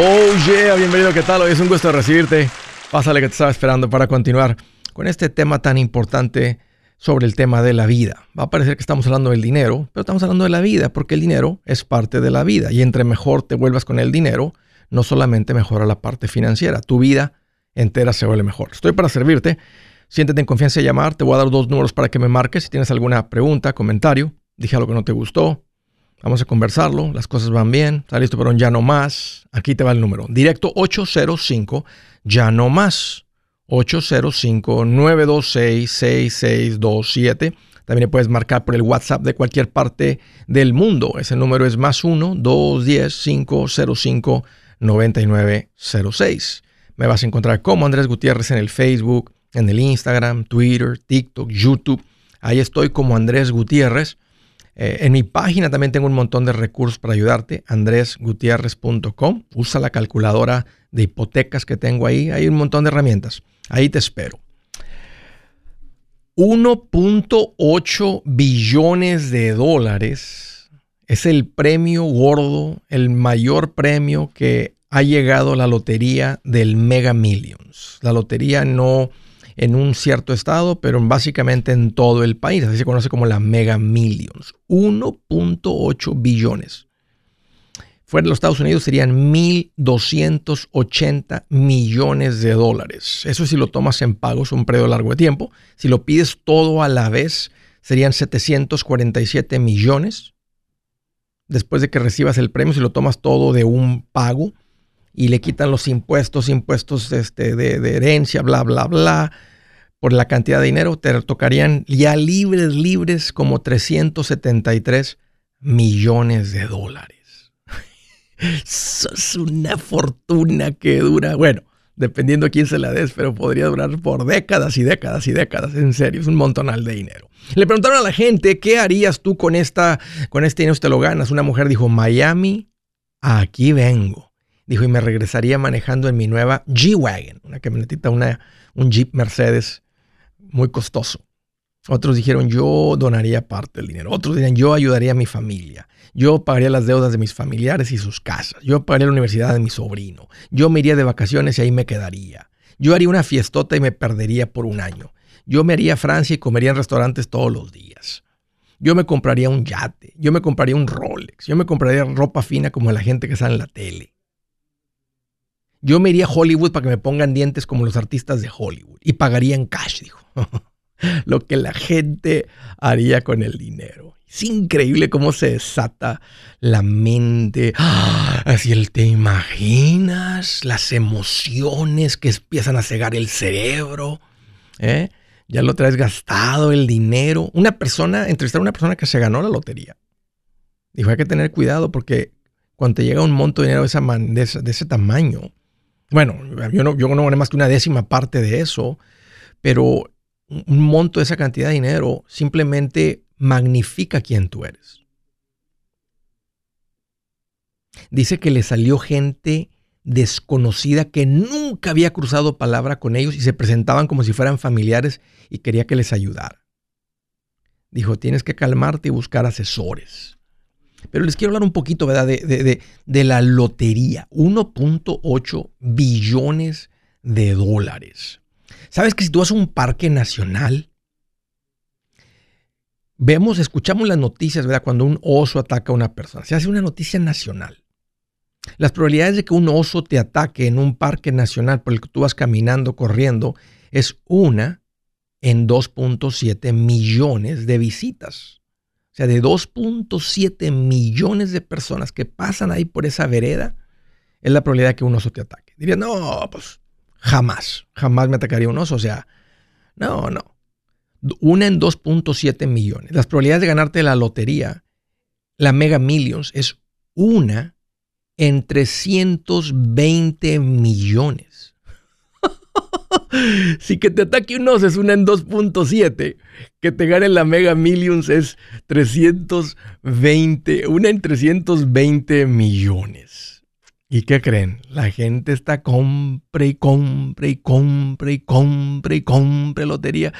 Oh yeah, bienvenido, ¿qué tal? Hoy es un gusto recibirte. Pásale que te estaba esperando para continuar con este tema tan importante sobre el tema de la vida. Va a parecer que estamos hablando del dinero, pero estamos hablando de la vida porque el dinero es parte de la vida y entre mejor te vuelvas con el dinero, no solamente mejora la parte financiera, tu vida entera se vuelve mejor. Estoy para servirte. Siéntete en confianza de llamar. Te voy a dar dos números para que me marques si tienes alguna pregunta, comentario. Dije algo que no te gustó. Vamos a conversarlo. Las cosas van bien. Está listo un ya no más. Aquí te va el número. Directo 805 ya no más. 805-926-6627. También puedes marcar por el WhatsApp de cualquier parte del mundo. Ese número es más 1-210-505-9906. Me vas a encontrar como Andrés Gutiérrez en el Facebook, en el Instagram, Twitter, TikTok, YouTube. Ahí estoy como Andrés Gutiérrez. Eh, en mi página también tengo un montón de recursos para ayudarte, andresgutierrez.com. Usa la calculadora de hipotecas que tengo ahí. Hay un montón de herramientas. Ahí te espero. 1.8 billones de dólares es el premio gordo, el mayor premio que ha llegado la lotería del Mega Millions. La lotería no en un cierto estado, pero básicamente en todo el país. Así se conoce como la Mega Millions. 1.8 billones. Fuera de los Estados Unidos serían 1.280 millones de dólares. Eso si lo tomas en pagos un periodo largo de tiempo. Si lo pides todo a la vez, serían 747 millones. Después de que recibas el premio, si lo tomas todo de un pago y le quitan los impuestos, impuestos este, de, de herencia, bla, bla, bla, por la cantidad de dinero, te tocarían ya libres, libres como 373 millones de dólares. Es una fortuna que dura, bueno, dependiendo a quién se la des, pero podría durar por décadas y décadas y décadas. En serio, es un montonal de dinero. Le preguntaron a la gente, ¿qué harías tú con, esta, con este dinero si te lo ganas? Una mujer dijo, Miami, aquí vengo. Dijo, y me regresaría manejando en mi nueva G-Wagon, una camionetita, una, un Jeep Mercedes muy costoso. Otros dijeron, yo donaría parte del dinero. Otros dirían, yo ayudaría a mi familia. Yo pagaría las deudas de mis familiares y sus casas. Yo pagaría la universidad de mi sobrino. Yo me iría de vacaciones y ahí me quedaría. Yo haría una fiestota y me perdería por un año. Yo me haría a Francia y comería en restaurantes todos los días. Yo me compraría un yate. Yo me compraría un Rolex. Yo me compraría ropa fina como la gente que sale en la tele. Yo me iría a Hollywood para que me pongan dientes como los artistas de Hollywood. Y pagaría en cash, dijo. Lo que la gente haría con el dinero. Es increíble cómo se desata la mente. ¡Ah! Así el te imaginas las emociones que empiezan a cegar el cerebro. ¿eh? Ya lo traes gastado el dinero. Una persona, entrevistar a una persona que se ganó la lotería. Dijo, hay que tener cuidado porque cuando te llega un monto de dinero de, ese, tamaño, bueno, yo no, yo no más que una décima parte de eso, pero un monto de esa cantidad de dinero simplemente magnifica quién tú eres. Dice que le salió gente desconocida que nunca había cruzado palabra con ellos y se presentaban como si fueran familiares y quería que les ayudara. Dijo, tienes que calmarte y buscar asesores. Pero les quiero hablar un poquito de la lotería. 1.8 billones de dólares. ¿Sabes que si tú vas a un parque nacional vemos, escuchamos las noticias, ¿verdad? Cuando un oso ataca a una persona. Se hace una noticia nacional. Las probabilidades de que un oso te ataque en un parque nacional por el que tú vas caminando, corriendo, es una en 2.7 millones de visitas. Sea, de 2.7 millones de personas que pasan ahí por esa vereda, es la probabilidad que un oso te ataque. Dirían, no, pues jamás, jamás me atacaría un oso. O sea, no, no una en 2.7 millones. Las probabilidades de ganarte la lotería, la Mega Millions, es una en 320 millones. si que te ataque un oso es una en 2.7, que te gane la Mega Millions es 320, una en 320 millones. ¿Y qué creen? La gente está compre y compre y compre y compre y compre lotería.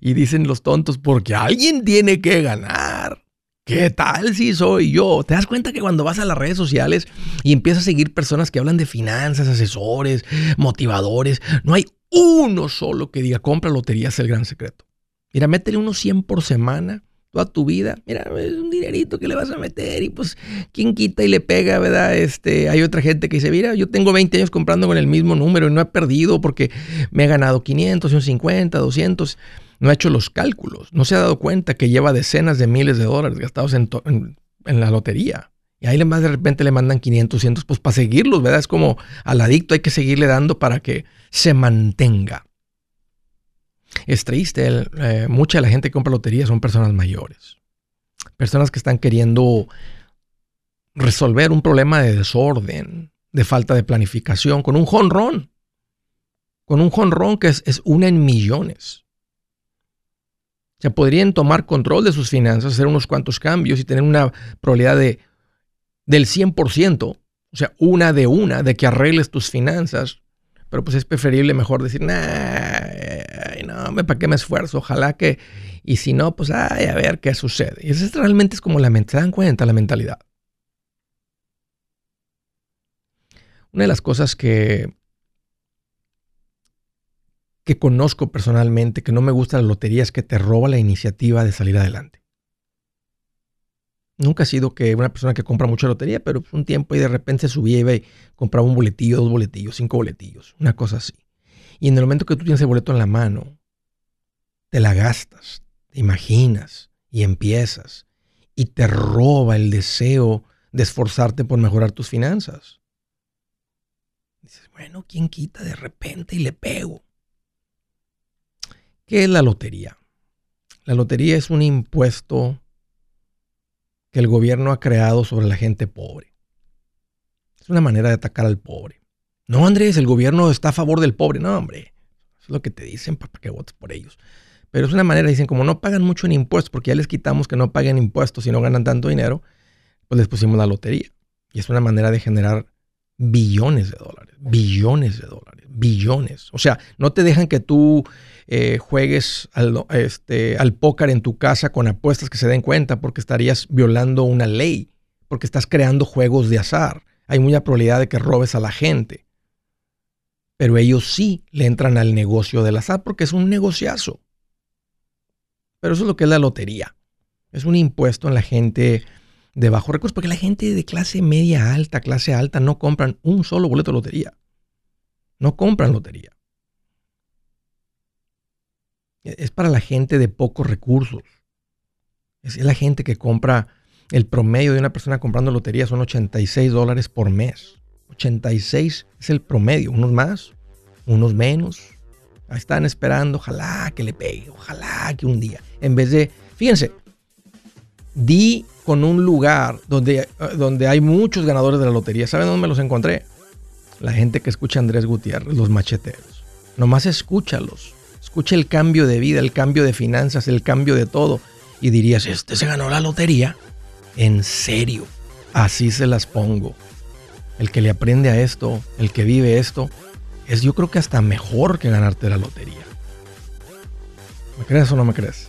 Y dicen los tontos, porque alguien tiene que ganar. ¿Qué tal si soy yo? ¿Te das cuenta que cuando vas a las redes sociales y empiezas a seguir personas que hablan de finanzas, asesores, motivadores, no hay uno solo que diga compra lotería es el gran secreto? Mira, métele unos 100 por semana toda tu vida. Mira, es un dinerito que le vas a meter y pues quién quita y le pega, ¿verdad? Este, hay otra gente que dice, mira, yo tengo 20 años comprando con el mismo número y no he perdido porque me he ganado 500, 150, 200. No ha hecho los cálculos. No se ha dado cuenta que lleva decenas de miles de dólares gastados en, la lotería. Y ahí más de repente le mandan 500, 200, pues para seguirlos, ¿verdad? Es como al adicto hay que seguirle dando para que se mantenga. Es triste, eh, mucha de la gente que compra lotería son personas mayores. Personas que están queriendo resolver un problema de desorden, de falta de planificación, con un jonrón. Con un jonrón que es, es una en millones. O sea, podrían tomar control de sus finanzas, hacer unos cuantos cambios y tener una probabilidad de, del 100%, o sea, una de una, de que arregles tus finanzas. Pero pues es preferible mejor decir, nah, no, ¿para qué me esfuerzo? Ojalá que... Y si no, pues ay, a ver qué sucede. Y eso realmente es como la ¿se dan cuenta la mentalidad? Una de las cosas que que conozco personalmente, que no me gusta la lotería, es que te roba la iniciativa de salir adelante. Nunca ha sido que una persona que compra mucha lotería, pero un tiempo y de repente subía y compraba un boletillo, dos boletillos, cinco boletillos, una cosa así. Y en el momento que tú tienes el boleto en la mano, te la gastas, te imaginas y empiezas y te roba el deseo de esforzarte por mejorar tus finanzas. Dices, bueno, ¿quién quita de repente y le pego? ¿Qué es la lotería? La lotería es un impuesto que el gobierno ha creado sobre la gente pobre. Es una manera de atacar al pobre. No, Andrés, el gobierno está a favor del pobre. No, hombre. es lo que te dicen para que votes por ellos. Pero es una manera, dicen, como no pagan mucho en impuestos, porque ya les quitamos que no paguen impuestos y no ganan tanto dinero, pues les pusimos la lotería. Y es una manera de generar billones de dólares, billones de dólares, billones. O sea, no te dejan que tú eh, juegues al, este, al póker en tu casa con apuestas que se den cuenta porque estarías violando una ley, porque estás creando juegos de azar. Hay mucha probabilidad de que robes a la gente. Pero ellos sí le entran al negocio del azar porque es un negociazo. Pero eso es lo que es la lotería. Es un impuesto en la gente de bajo recursos, porque la gente de clase media alta, clase alta, no compran un solo boleto de lotería. No compran lotería. Es para la gente de pocos recursos. Es la gente que compra, el promedio de una persona comprando lotería son 86 dólares por mes. 86 es el promedio, unos más, unos menos. Están esperando, ojalá que le pegue, ojalá que un día. En vez de, fíjense, di con un lugar donde, donde hay muchos ganadores de la lotería. ¿Saben dónde me los encontré? La gente que escucha a Andrés Gutiérrez, los macheteros. Nomás escúchalos. Escucha el cambio de vida, el cambio de finanzas, el cambio de todo. Y dirías, este se ganó la lotería. En serio, así se las pongo. El que le aprende a esto, el que vive esto, es yo creo que hasta mejor que ganarte la lotería. ¿Me crees o no me crees?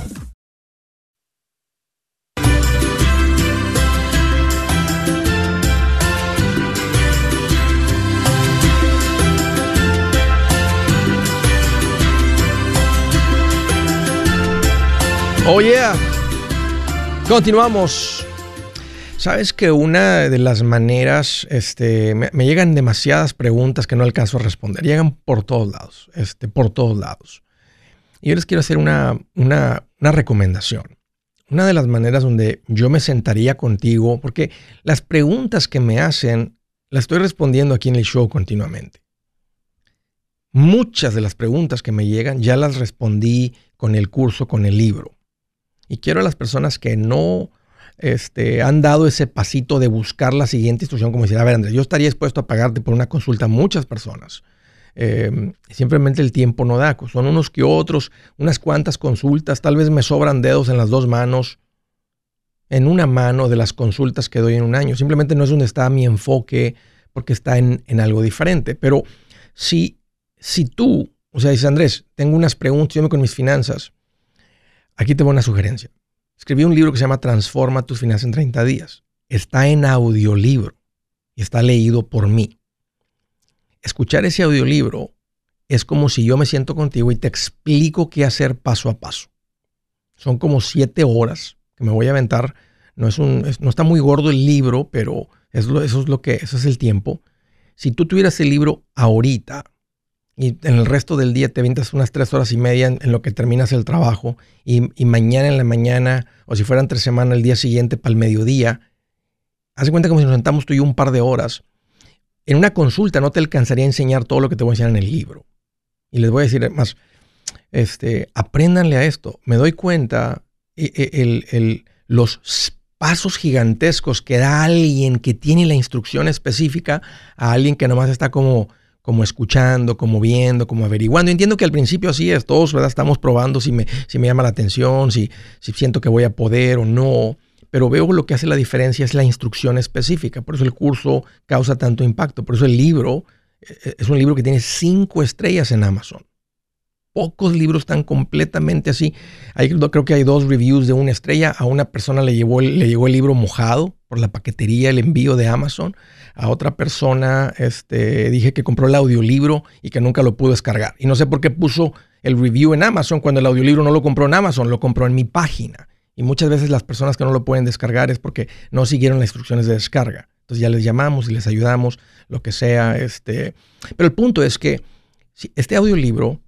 Oh yeah. Continuamos. Sabes que una de las maneras, este, me, llegan demasiadas preguntas que no alcanzo a responder. Llegan por todos lados, este, por todos lados. Y yo les quiero hacer una, una, una recomendación. Una de las maneras donde yo me sentaría contigo, porque las preguntas que me hacen las estoy respondiendo aquí en el show continuamente. Muchas de las preguntas que me llegan ya las respondí con el curso, con el libro. Y quiero a las personas que no este, han dado ese pasito de buscar la siguiente instrucción, como decir, a ver, Andrés, yo estaría dispuesto a pagarte por una consulta a muchas personas. Em, simplemente el tiempo no da. Son unos que otros, unas cuantas consultas, tal vez me sobran dedos en las dos manos, en una mano de las consultas que doy en un año. Simplemente no es donde está mi enfoque porque está en, en algo diferente. Pero si, si tú, o sea, dices, Andrés, tengo unas preguntas, yo me con mis finanzas, Aquí te voy una sugerencia. Escribí un libro que se llama Transforma tus finanzas en 30 días. Está en audiolibro y está leído por mí. Escuchar ese audiolibro es como si yo me siento contigo y te explico qué hacer paso a paso. Son como siete horas que me voy a aventar. No, es un, no está muy gordo el libro, pero eso es lo que, eso es el tiempo. Si tú tuvieras el libro ahorita, y en el resto del día te avientas unas tres horas y media en, lo que terminas el trabajo y, mañana en la mañana o si fueran tres semanas el día siguiente para el mediodía, haz cuenta como si nos sentamos tú y yo un par de horas. En una consulta no te alcanzaría a enseñar todo lo que te voy a enseñar en el libro. Y les voy a decir más, este, apréndanle a esto. Me doy cuenta e, e, el, el, los pasos gigantescos que da alguien que tiene la instrucción específica a alguien que nomás está como como escuchando, como viendo, como averiguando. Entiendo que al principio así es, todos ¿verdad? estamos probando si me, si me llama la atención, si, si siento que voy a poder o no, pero veo lo que hace la diferencia es la instrucción específica, por eso el curso causa tanto impacto, por eso el libro eh, es un libro que tiene cinco estrellas en Amazon. Pocos libros están completamente así. Hay, creo que hay dos reviews de una estrella. A una persona le, llevó, le llegó el libro mojado por la paquetería, el envío de Amazon. A otra persona este, dije que compró el audiolibro y que nunca lo pudo descargar. Y no sé por qué puso el review en Amazon cuando el audiolibro no lo compró en Amazon, lo compró en mi página. Y muchas veces las personas que no lo pueden descargar es porque no siguieron las instrucciones de descarga. Entonces ya les llamamos y les ayudamos, lo que sea. Este. Pero el punto es que si este audiolibro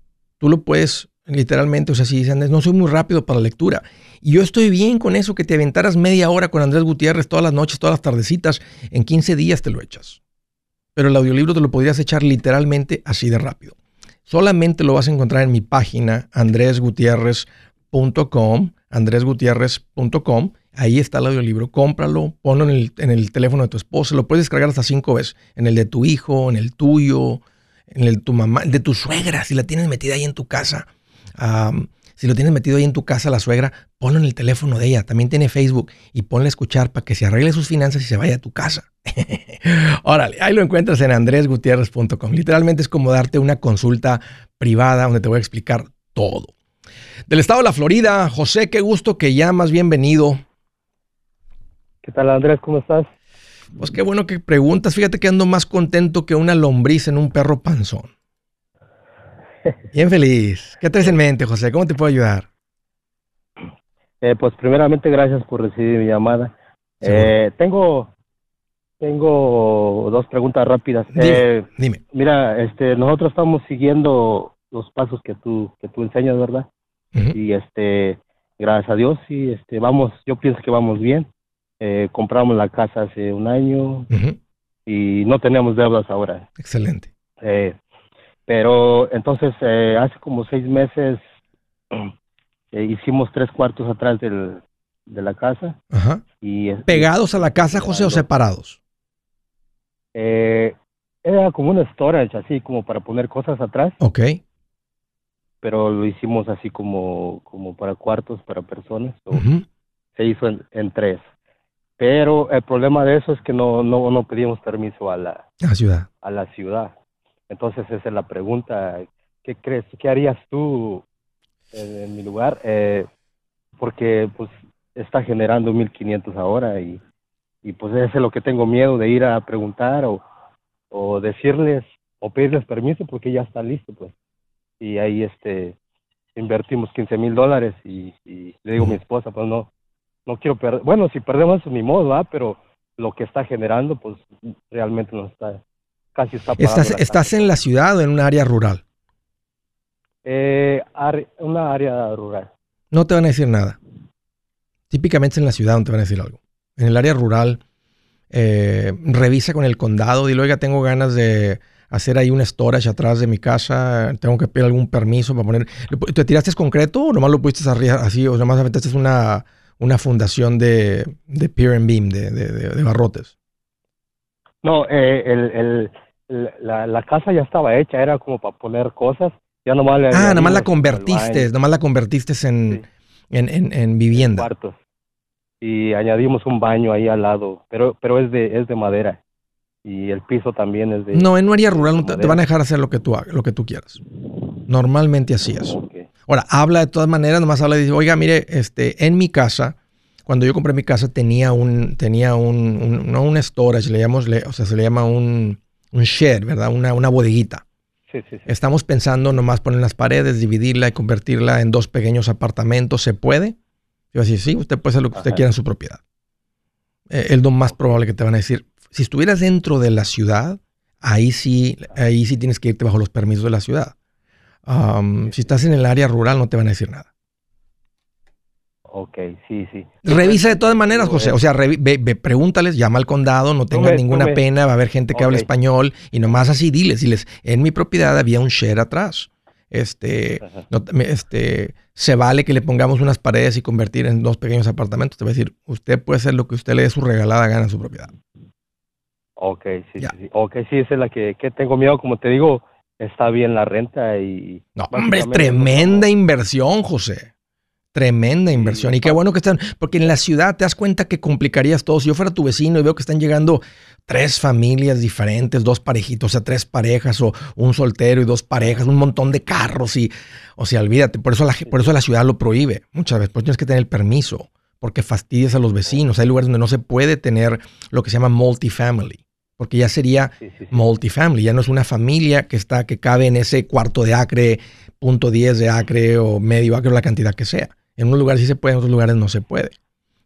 Tú lo puedes literalmente, o sea, si dices, no soy muy rápido para la lectura. Y yo estoy bien con eso, que te aventaras media hora con Andrés Gutiérrez todas las noches, todas las tardecitas, en 15 días te lo echas. Pero el audiolibro te lo podrías echar literalmente así de rápido. Solamente lo vas a encontrar en mi página andresgutierrez.com, andresgutierrez.com. Ahí está el audiolibro, cómpralo, ponlo en el, en el teléfono de tu esposa, lo puedes descargar hasta cinco veces, en el de tu hijo, en el tuyo, en el tu mamá, de tu suegra, si la tienes metida ahí en tu casa. si lo tienes metido ahí en tu casa, la suegra, ponlo en el teléfono de ella. También tiene Facebook y ponle a escuchar para que se arregle sus finanzas y se vaya a tu casa. Órale, ahí lo encuentras en andresgutierrez.com. Literalmente es como darte una consulta privada donde te voy a explicar todo. Del estado de la Florida, José, qué gusto que llamas, bienvenido. ¿Qué tal, Andrés? ¿Cómo estás? Pues qué bueno que preguntas. Fíjate que ando más contento que una lombriz en un perro panzón. Bien feliz. ¿Qué traes en mente, José? ¿Cómo te puedo ayudar? Eh, pues primeramente gracias por recibir mi llamada. Eh, tengo tengo dos preguntas rápidas. Dime, Eh, dime. mira, este, nosotros estamos siguiendo los pasos que tú que tú enseñas, ¿verdad? Y este, gracias a Dios, sí, este, vamos, yo pienso que vamos bien. Eh, compramos la casa hace un año y no tenemos deudas ahora. Excelente. Eh, pero entonces, eh, hace como seis meses eh, hicimos tres cuartos atrás del, de la casa Ajá. y ¿Pegados a la casa, José, o separados? eh, era como un storage, así como para poner cosas atrás, Ok. pero lo hicimos así como, como para cuartos, para personas. Se hizo en, en tres. Pero el problema de eso es que no, no, no pedimos permiso a la, La ciudad. a la ciudad. Entonces esa es la pregunta. ¿Qué crees? ¿Qué harías tú en, en mi lugar? Eh, porque pues está generando 1.500 ahora y, y pues eso es lo que tengo miedo de ir a preguntar o, o decirles o pedirles permiso porque ya está listo pues. Y ahí este invertimos 15 mil dólares y, y le digo a mi esposa pues no no quiero perder. Bueno, si perdemos ni modo, ¿va? Pero lo que está generando pues realmente no está casi está ¿Estás, la ¿Estás casa. en la ciudad o en un área rural? Eh, una área rural. No te van a decir nada. Típicamente en la ciudad no te van a decir algo. En el área rural, eh, revisa con el condado. Dile, oiga, tengo ganas de hacer ahí un storage atrás de mi casa. Tengo que pedir algún permiso para poner. ¿Te tiraste concreto o nomás lo pusiste arriba, así? O nomás aventaste una, una fundación de, de pier and beam, de, de- barrotes. No, eh, el, el, el- la, la casa ya estaba hecha, era como para poner cosas. Ya nomás le Ah, nomás la convertiste, nomás la convertiste en, Sí. en, en- en vivienda. cuartos. Y añadimos un baño ahí al lado, pero pero es de es de madera. Y el piso también es de No, en un área rural no te, van a dejar hacer lo que tú lo que tú quieras. Normalmente así es. Ahora, habla de todas maneras, nomás habla y dice, oiga, mire, este, en mi casa, cuando yo compré mi casa tenía un, tenía un, un- no un storage, le llamamos, le- o sea, se le llama un, un shed, ¿verdad? Una, una bodeguita. Sí, sí, sí. Estamos pensando nomás poner las paredes, dividirla y convertirla en dos pequeños apartamentos. ¿Se puede? Yo decir, sí, usted puede hacer lo que usted Ajá. quiera en su propiedad. Eh, es lo más probable que te van a decir. Si estuvieras dentro de la ciudad, ahí sí, ahí sí tienes que irte bajo los permisos de la ciudad. Um, si estás en el área rural, no te van a decir nada. Ok, sí, sí. Revisa de todas maneras, José. Eh, O sea, revi- ve- ve- pregúntales, llama al condado, no tengas ninguna pena, va a haber gente que habla Ok. español y nomás así diles, diles, en mi propiedad había un shed atrás. Este, no este, se vale que le pongamos unas paredes y convertir en dos pequeños apartamentos. Te va a decir, usted puede hacer lo que usted le dé su regalada gana en su propiedad. Ok, sí, Ya. sí, sí. Ok, sí, esa es la que, que tengo miedo. Como te digo, está bien la renta y... No, hombre, tremenda inversión, José. Tremenda inversión. Y qué bueno que están, porque en la ciudad te das cuenta que complicarías todo. Si yo fuera tu vecino y veo que están llegando tres familias diferentes, dos parejitos, o sea, tres parejas, o un soltero y dos parejas, un montón de carros, y, o sea, olvídate, por eso la, por eso la ciudad lo prohíbe muchas veces, pues tienes que tener el permiso, porque fastidias a los vecinos. Hay lugares donde no se puede tener lo que se llama multifamily, porque ya sería Sí, sí, sí. multifamily, ya no es una familia que está, que cabe en ese cuarto de acre, punto 10 de acre o medio acre o la cantidad que sea. En unos lugares sí se puede, en otros lugares no se puede.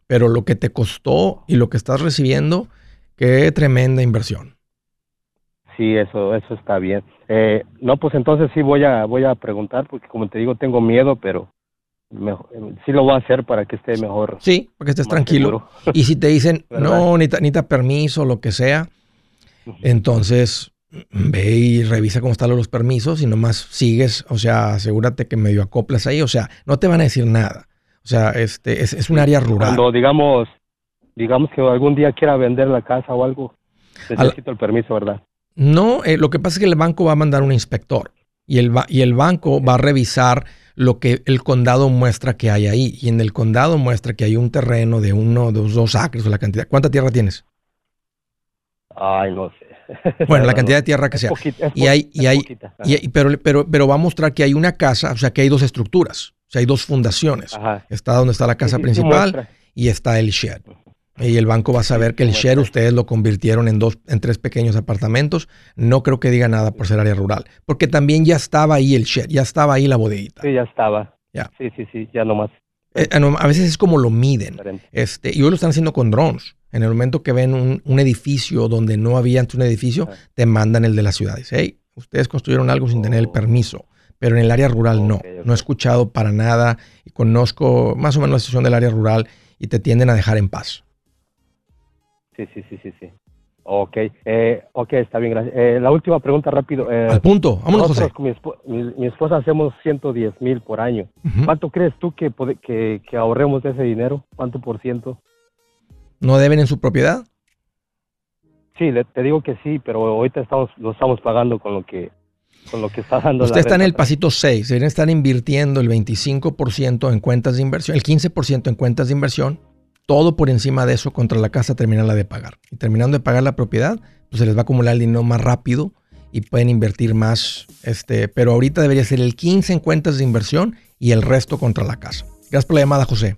Pero lo que te costó y lo que estás recibiendo, qué tremenda inversión. Sí, eso, eso está bien. Eh, no, pues entonces sí voy a, voy a preguntar porque como te digo tengo miedo, pero mejor- sí lo voy a hacer para que esté mejor. Sí, porque estés más tranquilo. seguro. Y si te dicen, no, necesita, necesita permiso, lo que sea, entonces ve y revisa cómo están los permisos y nomás sigues, o sea, asegúrate que medio acoplas ahí, o sea, no te van a decir nada. O sea, este es, es un área rural. Cuando digamos, digamos que algún día quiera vender la casa o algo, necesito el permiso, ¿verdad? No, eh, lo que pasa es que el banco va a mandar un inspector y el, y el banco va a revisar lo que el condado muestra que hay ahí. Y en el condado muestra que hay un terreno de uno, dos, dos acres o la cantidad. ¿Cuánta tierra tienes? Ay, no sé. Bueno, la cantidad de tierra que sea. poquita, Y hay, y hay, poquita. y pero, pero, pero va a mostrar que hay una casa, o sea, que hay dos estructuras, o sea, hay dos fundaciones. Ajá. Está donde está la casa Sí, sí, sí principal y está el shed. Y el banco va a saber que el shed ustedes lo convirtieron en dos, en tres pequeños apartamentos. No creo que diga nada por ser área rural, porque también ya estaba ahí el shed, ya estaba ahí la bodeguita. Sí, ya estaba. Ya. Sí, sí, sí, ya nomás. Eh, no, a veces es como lo miden. Este, y hoy lo están haciendo con drones. En el momento que ven un, edificio donde no había antes un edificio, te mandan el de la ciudad. Dice, hey, ustedes construyeron algo sin tener el oh. permiso. Pero en el área rural no. No he escuchado para nada y conozco más o menos la situación del área rural y te tienden a dejar en paz. Sí, sí, sí, sí, sí. Ok, eh, ok, está bien, gracias. Eh, la última pregunta rápido. Eh, Al punto, vámonos, José. Con mi, esposa hacemos 110 mil por año. ¿Cuánto crees tú que, que, que ahorremos de ese dinero? ¿Cuánto por ciento? ¿No deben en su propiedad? Sí, te digo que sí, pero ahorita estamos, lo estamos pagando con lo que, con lo que está dando. Usted está en el pasito 6, deben estar invirtiendo el 25% en cuentas de inversión, el 15% en cuentas de inversión, todo por encima de eso contra la casa terminarla de pagar. Y terminando de pagar la propiedad, pues se les va a acumular el dinero más rápido y pueden invertir más, este, pero ahorita debería ser el 15 en cuentas de inversión y el resto contra la casa. Gracias por la llamada, José.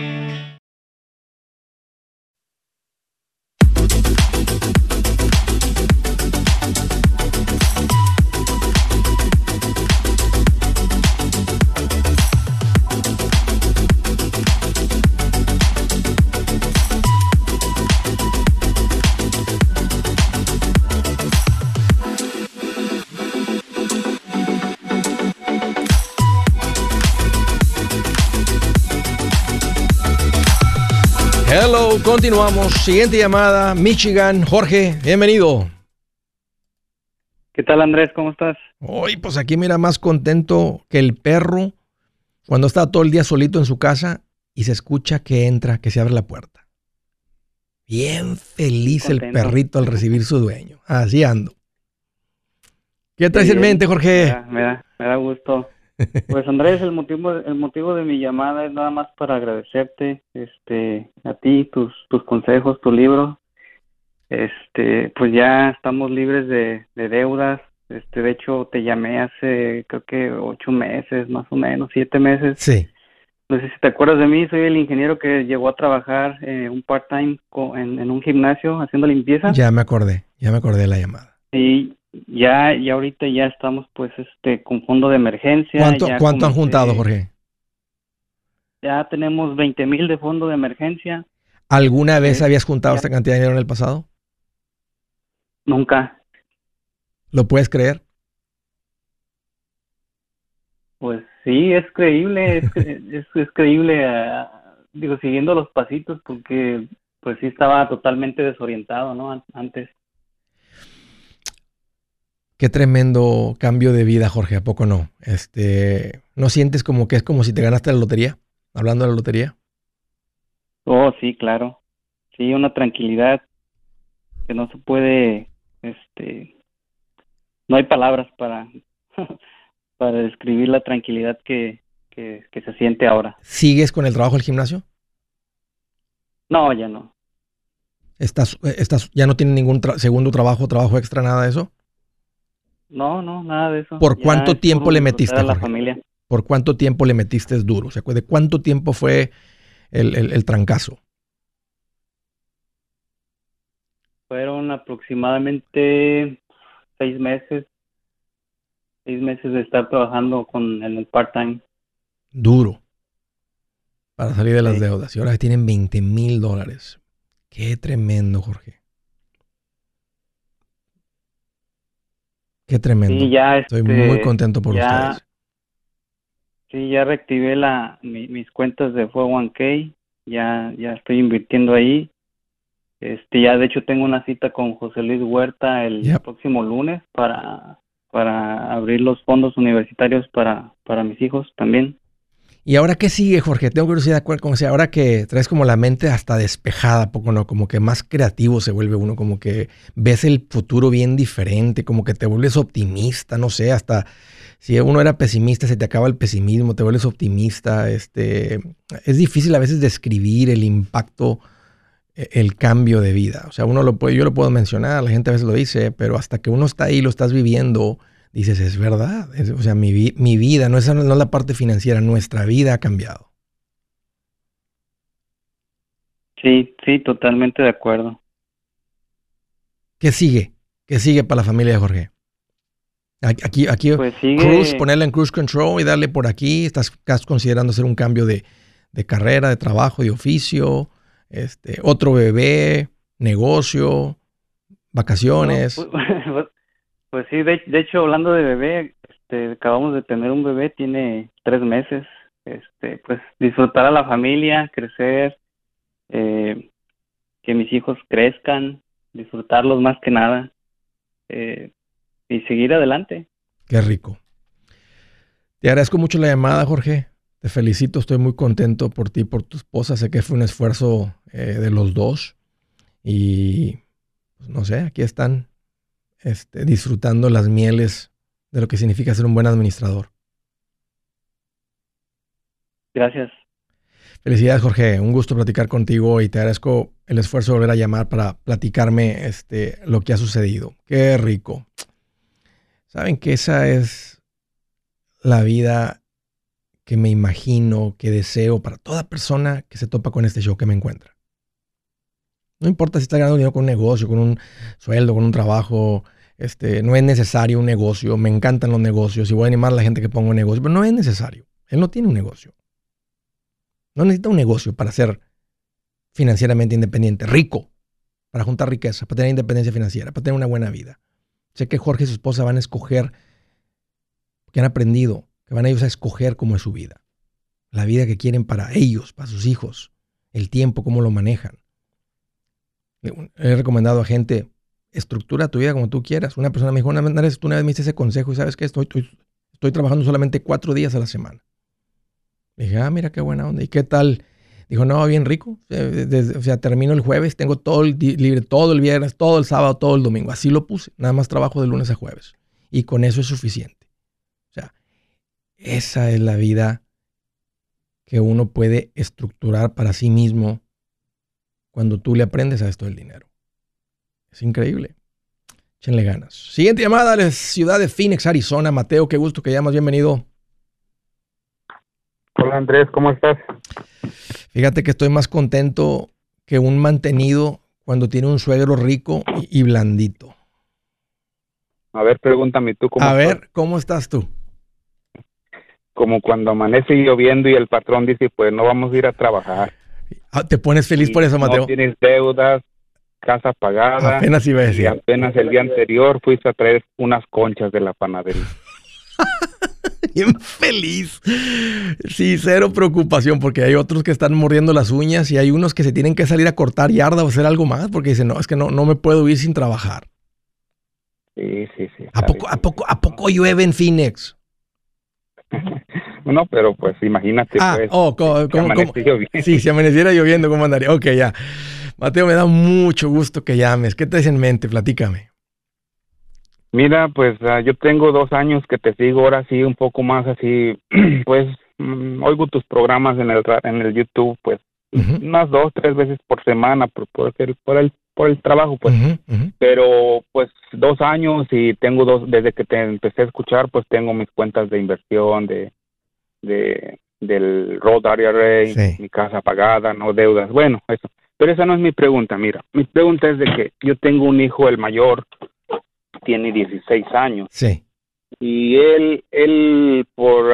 Continuamos. Siguiente llamada, Michigan. Jorge, bienvenido. ¿Qué tal Andrés? ¿Cómo estás? Hoy, pues aquí mira más contento que el perro cuando está todo el día solito en su casa y se escucha que entra, que se abre la puerta. Bien feliz el perrito al recibir su dueño. Así ando. ¿Qué traes en mente, Jorge? me da gusto. Pues Andrés, el motivo, el motivo de mi llamada es nada más para agradecerte, este, a ti, tus, tus consejos, tu libro. Este, pues ya estamos libres de, deudas. Este, de hecho, te llamé hace, creo que ocho meses, más o menos, siete meses. Sí. No sé si te acuerdas de mí, soy el ingeniero que llegó a trabajar eh, un part-time en, en un gimnasio haciendo limpieza. Ya me acordé, ya me acordé de la llamada. Y ya, y ahorita ya estamos pues este con fondo de emergencia. ¿Cuánto, ¿cuánto han juntado, Jorge? Ya tenemos 20 mil de fondo de emergencia. ¿Alguna vez habías juntado esta cantidad de dinero en el pasado? Nunca. ¿Lo puedes creer? Pues sí, es creíble, es, es, creíble, ah, digo, siguiendo los pasitos, porque pues sí estaba totalmente desorientado, ¿no? Antes. Qué tremendo cambio de vida, Jorge, ¿a poco no? Este, ¿no sientes como que es como si te ganaste la lotería? Hablando de la lotería. Oh, sí, claro. Sí, una tranquilidad que no se puede, este, no hay palabras para, para describir la tranquilidad que, que, se siente ahora. ¿Sigues con el trabajo del gimnasio? No, ya no. ¿Estás, estás, ya no tiene ningún segundo trabajo, trabajo extra, nada de eso? No, no, nada de eso. ¿Por cuánto tiempo le metiste, la familia. ¿Por cuánto tiempo le metiste duro? O sea, ¿de cuánto tiempo fue el, el, trancazo? Fueron aproximadamente seis meses. Seis meses de estar trabajando con el part-time. Duro. Para salir de las deudas. Y ahora tienen 20 mil dólares. Qué tremendo, Jorge. Qué tremendo. ya, Estoy muy este, contento por ustedes. Sí, ya reactivé la, mis cuentas de 401k, ya, ya estoy invirtiendo ahí. Este, ya de hecho tengo una cita con José Luis Huerta el próximo lunes para, para abrir los fondos universitarios para, para mis hijos también. ¿Y ahora qué sigue, Jorge? Tengo curiosidad con sea, ahora que traes como la mente hasta despejada, poco no, como que más creativo se vuelve uno, como que ves el futuro bien diferente, como que te vuelves optimista, no sé, hasta si uno era pesimista, se te acaba el pesimismo, te vuelves optimista, este, es difícil a veces describir el impacto, e, el cambio de vida. O sea, uno lo puede, yo lo puedo mencionar, la gente a veces lo dice, pero hasta que uno está ahí, lo estás viviendo, dices, es verdad. o sea, mi, vida, no es, no es la parte financiera, nuestra vida ha cambiado. Sí, sí, totalmente de acuerdo. ¿Qué sigue? ¿Qué sigue para la familia de Jorge? Aquí, aquí pues cruise, ponerla en cruise control y darle por aquí. Estás, considerando hacer un cambio de, carrera, de trabajo, de oficio, este, otro bebé, negocio, vacaciones. Pues, pues, pues sí, de, hecho, hablando de bebé, este, acabamos de tener un bebé, tiene tres meses. Este, pues disfrutar a la familia, crecer, eh, que mis hijos crezcan, disfrutarlos más que nada eh, y seguir adelante. Qué rico. Te agradezco mucho la llamada, Jorge. Te felicito, estoy muy contento por ti, por tu esposa. Sé que fue un esfuerzo eh, de los dos. Y pues, no sé, aquí están este, disfrutando las mieles de lo que significa ser un buen administrador. Gracias. Felicidades, Jorge. Un gusto platicar contigo y te agradezco el esfuerzo de volver a llamar para platicarme este, lo que ha sucedido. Qué rico. Saben que esa es la vida que me imagino, que deseo para toda persona que se topa con este show que me encuentra. No importa si está ganando dinero con un negocio, con un sueldo, con un trabajo. Este, no es necesario un negocio. Me encantan los negocios y voy a animar a la gente que ponga un negocio, pero no es necesario. Él no tiene un negocio. No necesita un negocio para ser financieramente independiente, rico, para juntar riqueza, para tener independencia financiera, para tener una buena vida. Sé que Jorge y su esposa van a escoger, que han aprendido, que van a ellos a escoger cómo es su vida. La vida que quieren para ellos, para sus hijos, el tiempo, cómo lo manejan. He recomendado a gente, estructura tu vida como tú quieras. Una persona me dijo, una vez, tú una vez me diste ese consejo y sabes que estoy, estoy, trabajando solamente cuatro días a la semana. Le dije, ah, mira qué buena onda. ¿Y qué tal? Dijo, no, bien rico. o sea, termino el jueves, tengo todo el libre, todo el viernes, todo el sábado, todo el domingo. Así lo puse. Nada más trabajo de lunes a jueves. Y con eso es suficiente. O sea, esa es la vida que uno puede estructurar para sí mismo cuando tú le aprendes a esto del dinero. Es increíble. Échenle ganas. Siguiente llamada de ciudad de Phoenix, Arizona. Mateo, qué gusto que llamas. Bienvenido. Hola Andrés, ¿cómo estás? Fíjate que estoy más contento que un mantenido cuando tiene un suegro rico y, blandito. A ver, pregúntame tú cómo A ver, ¿cómo estás tú? Como cuando amanece lloviendo y el patrón dice, pues no vamos a ir a trabajar. Ah, ¿Te pones feliz por eso, Mateo? No tienes deudas, casa pagada. Apenas iba a decir. Y apenas el día anterior fuiste a traer unas conchas de la panadería. Bien feliz. Sí, cero preocupación, porque hay otros que están mordiendo las uñas y hay unos que se tienen que salir a cortar yarda o hacer algo más, porque dicen, no, es que no, no me puedo ir sin trabajar. Sí, sí, sí. ¿A poco, ¿A poco, a poco llueve en Phoenix? No, pero pues imagínate. Ah, pues, oh, ¿cómo, Sí, si amaneciera lloviendo, ¿cómo andaría? Ok, ya. Mateo, me da mucho gusto que llames. ¿Qué te traes en mente? Platícame. Mira, pues ah, yo tengo dos años que te sigo ahora sí un poco más así, pues mm, oigo tus programas en el en el YouTube, pues unas dos, tres veces por semana por, por, el, por el por el trabajo, pues. Pero pues dos años y tengo dos, desde que te empecé a escuchar, pues tengo mis cuentas de inversión, de, de del Road Area mi casa pagada, no deudas, bueno, eso. Pero esa no es mi pregunta, mira, mi pregunta es de que yo tengo un hijo, el mayor, tiene 16 años. Sí. Y él, él por,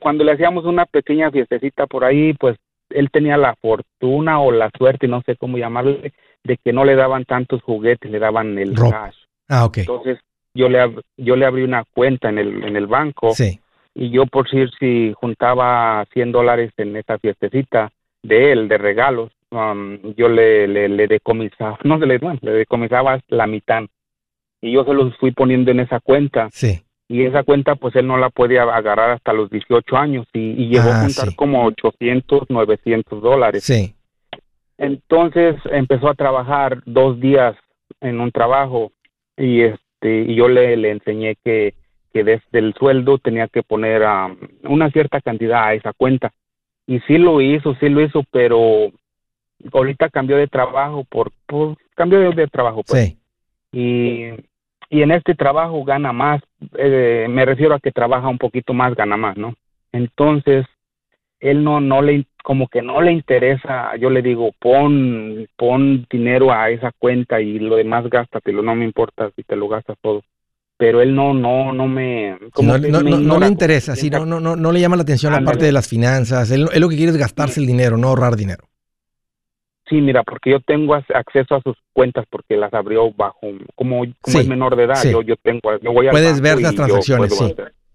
cuando le hacíamos una pequeña fiestecita por ahí, pues él tenía la fortuna o la suerte, no sé cómo llamarle, de que no le daban tantos juguetes, le daban el cash. Ah, ok. Entonces yo le, yo le abrí una cuenta en el, en el banco. Sí. Y yo por decir si juntaba 100 dólares en esa fiestecita de él, de regalos, um, yo le, le, le decomisaba, no se le, bueno, le decomisaba la mitad y yo se los fui poniendo en esa cuenta. Sí. Y esa cuenta, pues él no la podía agarrar hasta los 18 años y, y llegó a Ah, juntar sí. como 800, 900 dólares. Sí. Entonces empezó a trabajar dos días en un trabajo y este y yo le, le enseñé que, que desde el sueldo tenía que poner um, una cierta cantidad a esa cuenta. Y sí lo hizo, sí lo hizo, pero ahorita cambió de trabajo por, por cambió de, de trabajo pues Sí. y, y en este trabajo gana más, eh, me refiero a que trabaja un poquito más, gana más, ¿no? Entonces, él no, no le, como que no le interesa, yo le digo, pon, pon dinero a esa cuenta y lo demás gástatelo, no me importa si te lo gastas todo. Pero él no, no, no me, No, no- me no- le interesa, sí, no, no, no, no le llama la atención la parte de las finanzas. Él, él lo que quiere es gastarse el dinero, no ahorrar dinero. Sí, mira, porque yo tengo ac- acceso a sus cuentas porque las abrió bajo, como, como Sí, es menor de edad, yo, yo tengo, yo voy Puedes ver las transacciones.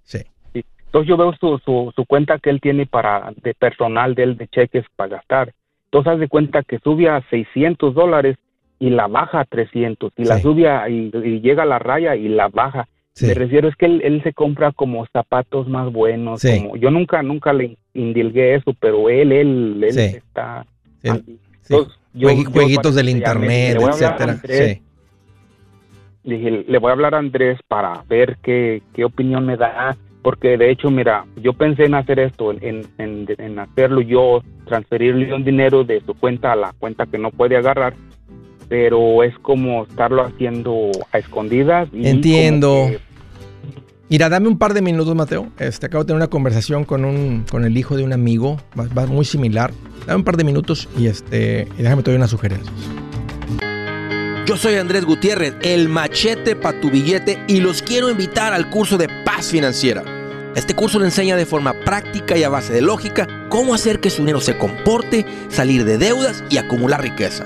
Sí. Sí. Entonces yo veo su, su, su cuenta que él tiene para de personal de él de cheques para gastar. Entonces haz de cuenta que sube a 600 dólares y la baja a 300 y la sube a- y, y llega a la raya y la baja. Sí. Me refiero es que él, él se compra como zapatos más buenos. Sí. Como, yo nunca nunca le indilgué eso, pero él él, él está así. Entonces, yo- Juegui- yo jueguitos del le internet, le a etcétera. Andrés, Sí. dije, le voy a hablar a Andrés para ver qué, qué opinión me da, porque de hecho, mira, yo pensé en hacer esto, en, en, en hacerlo yo, transferirle un dinero de su cuenta a la cuenta que no puede agarrar, pero es como estarlo haciendo a escondidas. y Entiendo. Mira, dame un par de minutos, Mateo. Este, acabo de tener una conversación con, un, con el hijo de un amigo, va, va muy similar. Dame un par de minutos y, este, y déjame te doy unas sugerencias. Yo soy Andrés Gutiérrez, el machete para tu billete y los quiero invitar al curso de paz financiera. Este curso le enseña de forma práctica y a base de lógica cómo hacer que su dinero se comporte, salir de deudas y acumular riqueza.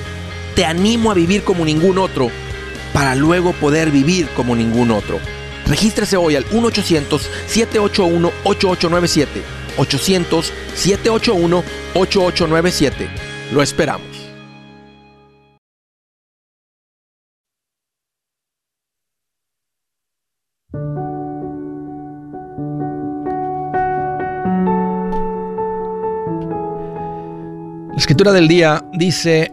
Te animo a vivir como ningún otro para luego poder vivir como ningún otro. Regístrese hoy al 1-800-781-8897. 800-781-8897. Lo esperamos. La escritura del día dice,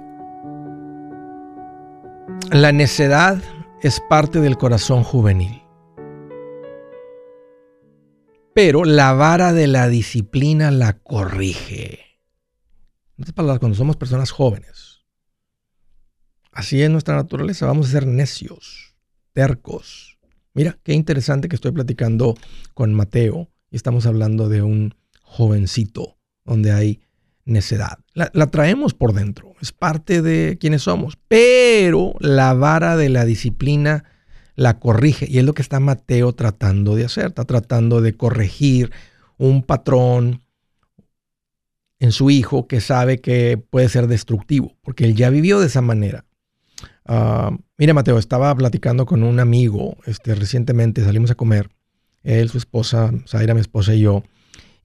la necedad es parte del corazón juvenil. Pero la vara de la disciplina la corrige. En otras palabras, cuando somos personas jóvenes, así es nuestra naturaleza, vamos a ser necios, tercos. Mira, qué interesante que estoy platicando con Mateo y estamos hablando de un jovencito donde hay necedad. La, traemos por dentro, es parte de quienes somos, pero la vara de la disciplina la corrige y es lo que está Mateo tratando de hacer, está tratando de corregir un patrón en su hijo que sabe que puede ser destructivo, porque él ya vivió de esa manera. Uh, mira, Mateo, estaba platicando con un amigo este, recientemente, salimos a comer, él, su esposa, Zaira, mi esposa y yo,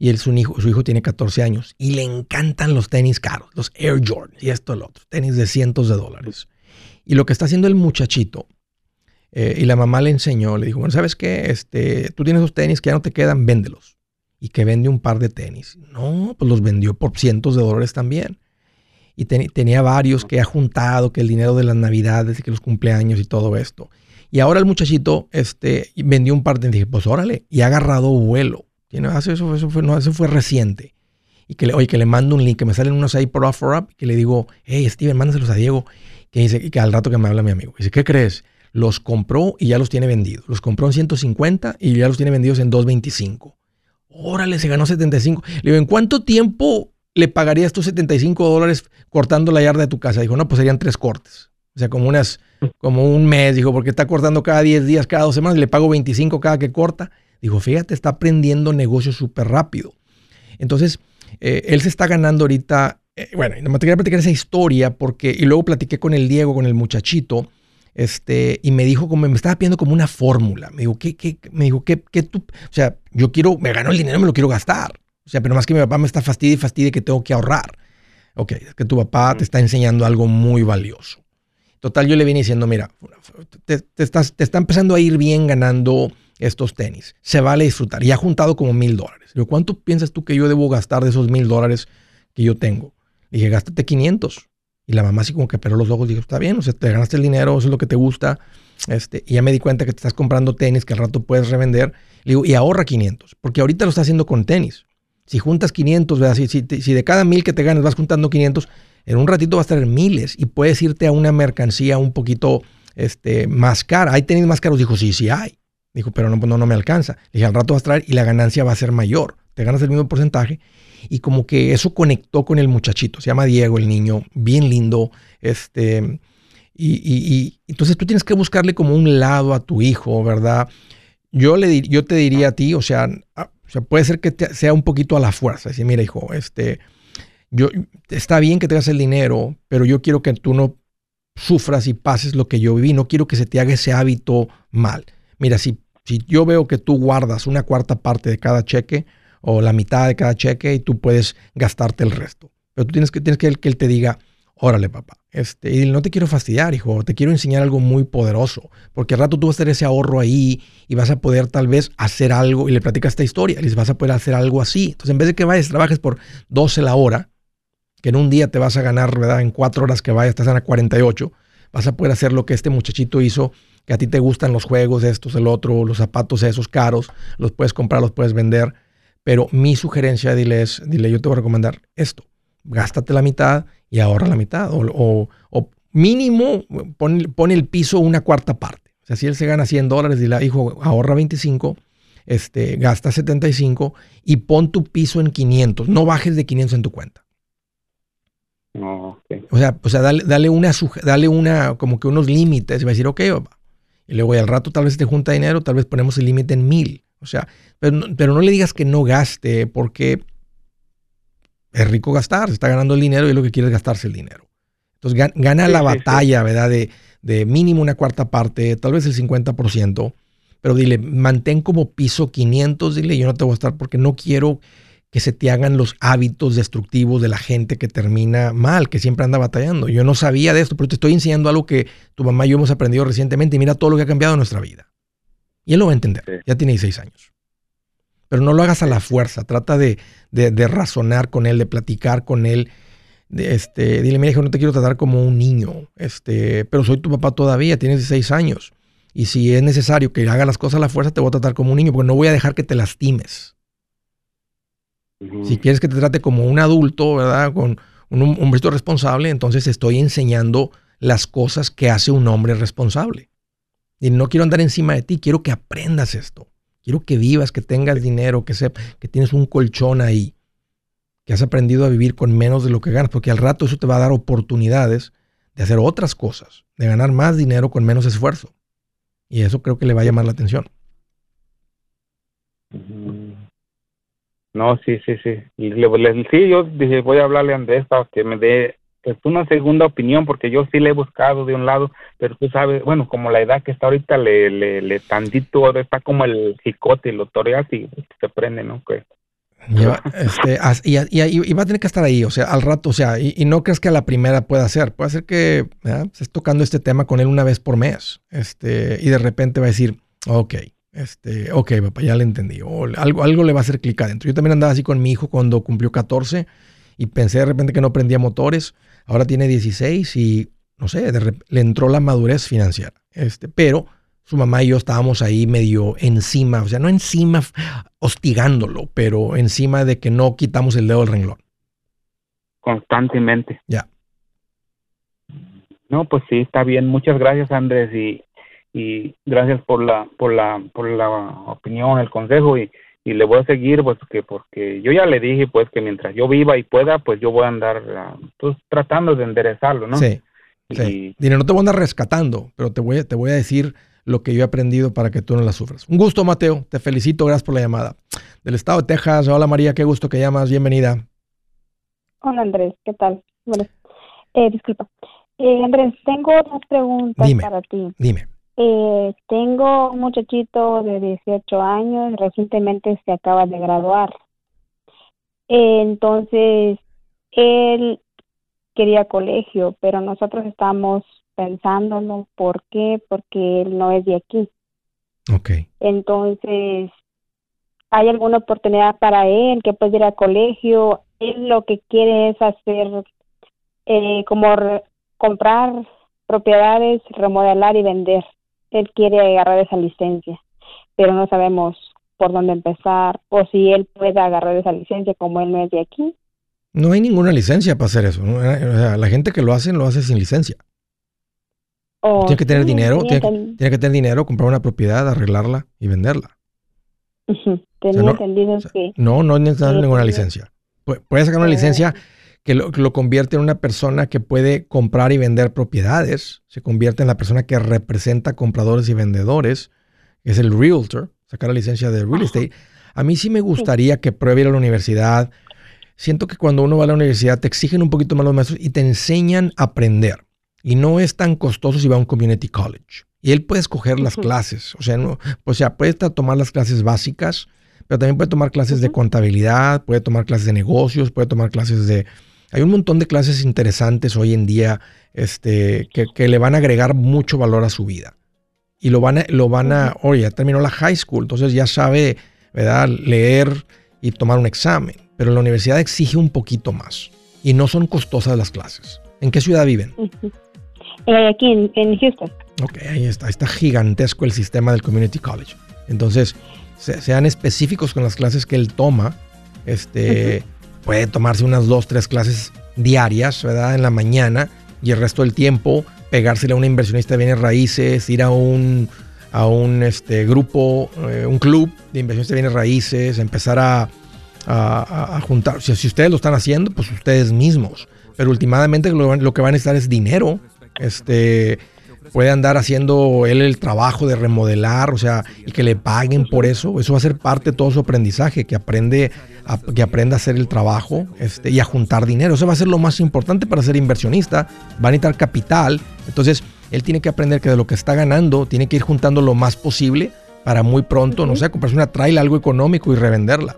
y él, su hijo, su hijo tiene 14 años y le encantan los tenis caros, los Air Jordan y esto, lo otro, tenis de cientos de dólares. Y lo que está haciendo el muchachito, eh, y la mamá le enseñó, le dijo, bueno, ¿sabes qué? Este, tú tienes esos tenis que ya no te quedan, véndelos. Y que vende un par de tenis. No, pues los vendió por cientos de dólares también. Y ten, tenía varios que ha juntado, que el dinero de las navidades y que los cumpleaños y todo esto. Y ahora el muchachito este, vendió un par de, dije, pues órale, y ha agarrado vuelo. Tiene, eso, eso, fue, no, eso fue reciente. Y que le, oye, que le mando un link, que me salen unos ahí por offer up, que le digo, hey, Steven, mándaselos a Diego. Que dice, que al rato que me habla mi amigo, dice, ¿qué crees? Los compró y ya los tiene vendidos. Los compró en 150 y ya los tiene vendidos en 225. Órale, se ganó 75. Le digo, ¿en cuánto tiempo le pagarías tus 75 dólares cortando la yarda de tu casa? Dijo, no, pues serían tres cortes. O sea, como unas, como un mes, dijo, porque está cortando cada 10 días, cada dos semanas, y le pago 25 cada que corta. Dijo, fíjate, está aprendiendo negocio súper rápido. Entonces, eh, él se está ganando ahorita, eh, bueno, no me quería platicar esa historia porque, y luego platiqué con el Diego, con el muchachito, este, y me dijo como, me estaba pidiendo como una fórmula. Me dijo, ¿qué, qué, me dijo, ¿qué, qué tú? O sea, yo quiero, me gano el dinero, me lo quiero gastar. O sea, pero más que mi papá me está fastidio y fastidio que tengo que ahorrar. Ok, es que tu papá te está enseñando algo muy valioso. Total, yo le vine diciendo, mira, te, estás, te está empezando a ir bien ganando estos tenis. Se vale disfrutar. Y ha juntado como mil dólares. Digo, ¿cuánto piensas tú que yo debo gastar de esos mil dólares que yo tengo? Dije, gástate 500. Y la mamá así como que peró los ojos, dijo, está bien, o sea, te ganaste el dinero, eso es lo que te gusta. Este, y ya me di cuenta que te estás comprando tenis que al rato puedes revender. Le digo, y ahorra 500, porque ahorita lo está haciendo con tenis. Si juntas 500, ¿verdad? Si, si, de cada mil que te ganas vas juntando 500, en un ratito vas a tener miles y puedes irte a una mercancía un poquito este, más cara. ¿Hay tenis más caros? Dijo, sí, sí hay. Dijo, pero no, no, no me alcanza. Le dije, al rato vas a traer y la ganancia va a ser mayor. Te ganas el mismo porcentaje y como que eso conectó con el muchachito. Se llama Diego, el niño, bien lindo. Este, y, y, entonces tú tienes que buscarle como un lado a tu hijo, ¿verdad? Yo, le, yo te diría a ti, o sea, o sea puede ser que sea un poquito a la fuerza. Decir, mira, hijo, este, yo, está bien que te hagas el dinero, pero yo quiero que tú no sufras y pases lo que yo viví. No quiero que se te haga ese hábito mal. Mira, si, si yo veo que tú guardas una cuarta parte de cada cheque, o la mitad de cada cheque y tú puedes gastarte el resto. Pero tú tienes que, tienes que, que él te diga, órale papá, este, y no te quiero fastidiar, hijo, te quiero enseñar algo muy poderoso, porque al rato tú vas a tener ese ahorro ahí y vas a poder tal vez hacer algo, y le platicas esta historia, y les vas a poder hacer algo así. Entonces, en vez de que vayas, trabajes por 12 la hora, que en un día te vas a ganar, ¿verdad? En cuatro horas que vayas, estás a 48, vas a poder hacer lo que este muchachito hizo, que a ti te gustan los juegos, estos, el otro, los zapatos esos caros, los puedes comprar, los puedes vender pero mi sugerencia, dile es, dile, yo te voy a recomendar esto. Gástate la mitad y ahorra la mitad. O, mínimo, pon, el piso una cuarta parte. O sea, si él se gana 100 dólares, dile, hijo, ahorra 25, este, gasta 75 y pon tu piso en 500. No bajes de 500 en tu cuenta. O sea, o sea dale, dale, una, dale una, como que unos límites. Y va a decir, ok, Y luego al rato tal vez te junta dinero, tal vez ponemos el límite en mil. O sea, pero no, le digas que no gaste porque es rico gastar, se está ganando el dinero y lo que quiere es gastarse el dinero. Entonces gana la batalla, ¿verdad? De, de, mínimo una cuarta parte, tal vez el 50%, pero dile, mantén como piso 500, dile, yo no te voy a estar porque no quiero que se te hagan los hábitos destructivos de la gente que termina mal, que siempre anda batallando. Yo no sabía de esto, pero te estoy enseñando algo que tu mamá y yo hemos aprendido recientemente y mira todo lo que ha cambiado en nuestra vida. Y él lo va a entender. Ya tiene 16 años. Pero no lo hagas a la fuerza. Trata de, razonar con él, de platicar con él. De este, dile, mira, hijo, no te quiero tratar como un niño. Este, pero soy tu papá todavía, tienes 16 años. Y si es necesario que haga las cosas a la fuerza, te voy a tratar como un niño, porque no voy a dejar que te lastimes. Si quieres que te trate como un adulto, ¿verdad? Con un hombre responsable, entonces estoy enseñando las cosas que hace un hombre responsable. Y no quiero andar encima de ti, quiero que aprendas esto. Quiero que vivas, que tengas dinero, que, sepa, que tienes un colchón ahí, que has aprendido a vivir con menos de lo que ganas, porque al rato eso te va a dar oportunidades de hacer otras cosas, de ganar más dinero con menos esfuerzo. Y eso creo que le va a llamar la atención. No, sí, sí, sí. Y le, sí, yo dije, voy a hablarle a Andrés para que me dé pues una segunda opinión, porque yo sí le he buscado de un lado, pero tú sabes, bueno, como la edad que está ahorita, le, le, le tantito, está como el jicote, lo toreas y se prende, ¿no? Que, este, y, y, va a tener que estar ahí, o sea, al rato, o sea, y, no crees que a la primera pueda ser, puede ser que estés tocando este tema con él una vez por mes, este, y de repente va a decir, ok, este, ok, papá, ya le entendí, o algo, algo le va a hacer clic adentro. Yo también andaba así con mi hijo cuando cumplió 14 y pensé de repente que no prendía motores Ahora tiene 16 y, no sé, le entró la madurez financiera. Este, pero su mamá y yo estábamos ahí medio encima, o sea, no encima hostigándolo, pero encima de que no quitamos el dedo del renglón. Constantemente. Ya. No, pues sí, está bien. Muchas gracias, Andrés, y, y gracias por la, por la, por la opinión, el consejo y y le voy a seguir pues que porque yo ya le dije pues que mientras yo viva y pueda pues yo voy a andar ah, pues tratando de enderezarlo no sí, sí. Dile, no te voy a andar rescatando pero te voy a, te voy a decir lo que yo he aprendido para que tú no la sufras. Un gusto Mateo. Te felicito. Gracias por la llamada. Del estado de Texas. Hola María. Qué gusto que llamas. Bienvenida. Hola Andrés. Qué tal bueno eh, disculpa. Eh, Andrés tengo dos preguntas para ti. Dime eh, tengo un muchachito de 18 años, recientemente se acaba de graduar. entonces, él quería colegio, pero nosotros estamos pensándolo. ¿Por qué? Porque él no es de aquí. Ok. Entonces, ¿hay alguna oportunidad para él que pueda ir a colegio? Él lo que quiere es hacer eh, como comprar propiedades, remodelar y vender él quiere agarrar esa licencia, pero no sabemos por dónde empezar o si él puede agarrar esa licencia como él no es de aquí. No hay ninguna licencia para hacer eso. la gente que lo hace, lo hace sin licencia. Oh, tiene que tener dinero, tiene, que tener dinero, comprar una propiedad, arreglarla y venderla. Tenía no, entendido que... No, no necesitas ninguna licencia. Puedes sacar una licencia que lo, convierte en una persona que puede comprar y vender propiedades, se convierte en la persona que representa compradores y vendedores, es el realtor, sacar la licencia de real estate. A mí sí me gustaría que pruebe ir a la universidad. Siento que cuando uno va a la universidad te exigen un poquito más los maestros y te enseñan a aprender. Y no es tan costoso si va a un community college. Y él puede escoger las clases. O sea, no, o sea, puede tomar las clases básicas, pero también puede tomar clases de contabilidad, puede tomar clases de negocios, puede tomar clases de hay un montón de clases interesantes hoy en día este, que, le van a agregar mucho valor a su vida. Y lo van a, lo van a, oye, ya terminó la high school, entonces ya sabe, ¿verdad? Leer y tomar un examen. Pero la universidad exige un poquito más. Y no son costosas las clases. ¿En qué ciudad viven? Eh, aquí en, Houston. Ok, ahí está. Está gigantesco el sistema del Community College. Entonces, sean específicos con las clases que él toma. Este, puede tomarse unas dos, tres clases diarias, ¿verdad? En la mañana y el resto del tiempo pegársele a una inversionista de bienes raíces, ir a un, a un este, grupo, eh, un club de inversionistas de bienes raíces, empezar a, a, juntar. Si, si, ustedes lo están haciendo, pues ustedes mismos. Pero últimamente lo, lo, que van a necesitar es dinero. Este, puede andar haciendo él el trabajo de remodelar, o sea, y que le paguen por eso. Eso va a ser parte de todo su aprendizaje, que aprende a, que aprenda a hacer el trabajo este, y a juntar dinero. Eso va a ser lo más importante para ser inversionista. Va a necesitar capital. Entonces, él tiene que aprender que de lo que está ganando, tiene que ir juntando lo más posible para muy pronto, no sé, comprarse una trail, algo económico y revenderla.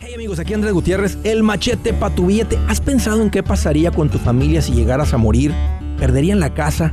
Hey amigos, aquí Andrés Gutiérrez, el machete para tu billete. ¿Has pensado en qué pasaría con tu familia si llegaras a morir? ¿Perderían la casa?